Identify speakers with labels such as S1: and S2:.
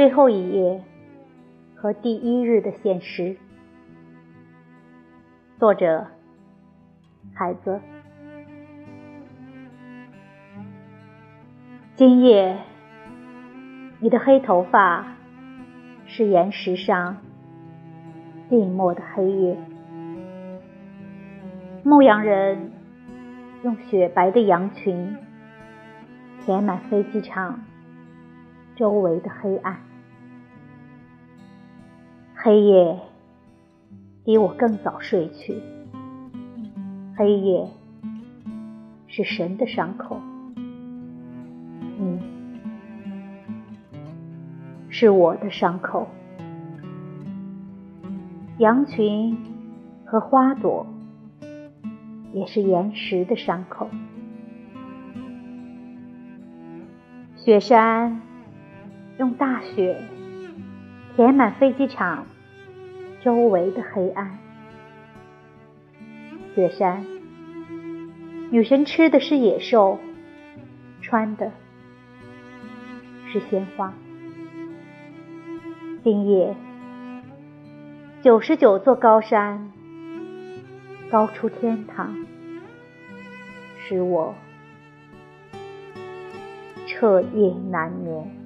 S1: 最后一页和第一日的现实。作者孩子今夜，你的黑头发是岩石上寂寞的黑夜。牧羊人用雪白的羊群填满飞机场周围的黑暗。黑夜比我更早睡去。黑夜是神的伤口。是我的伤口，羊群和花朵也是岩石的伤口。雪山用大雪填满飞机场周围的黑暗。雪山，女神吃的是野兽，穿的。是鲜花。今夜，九十九座高山高出天堂，使我彻夜难眠。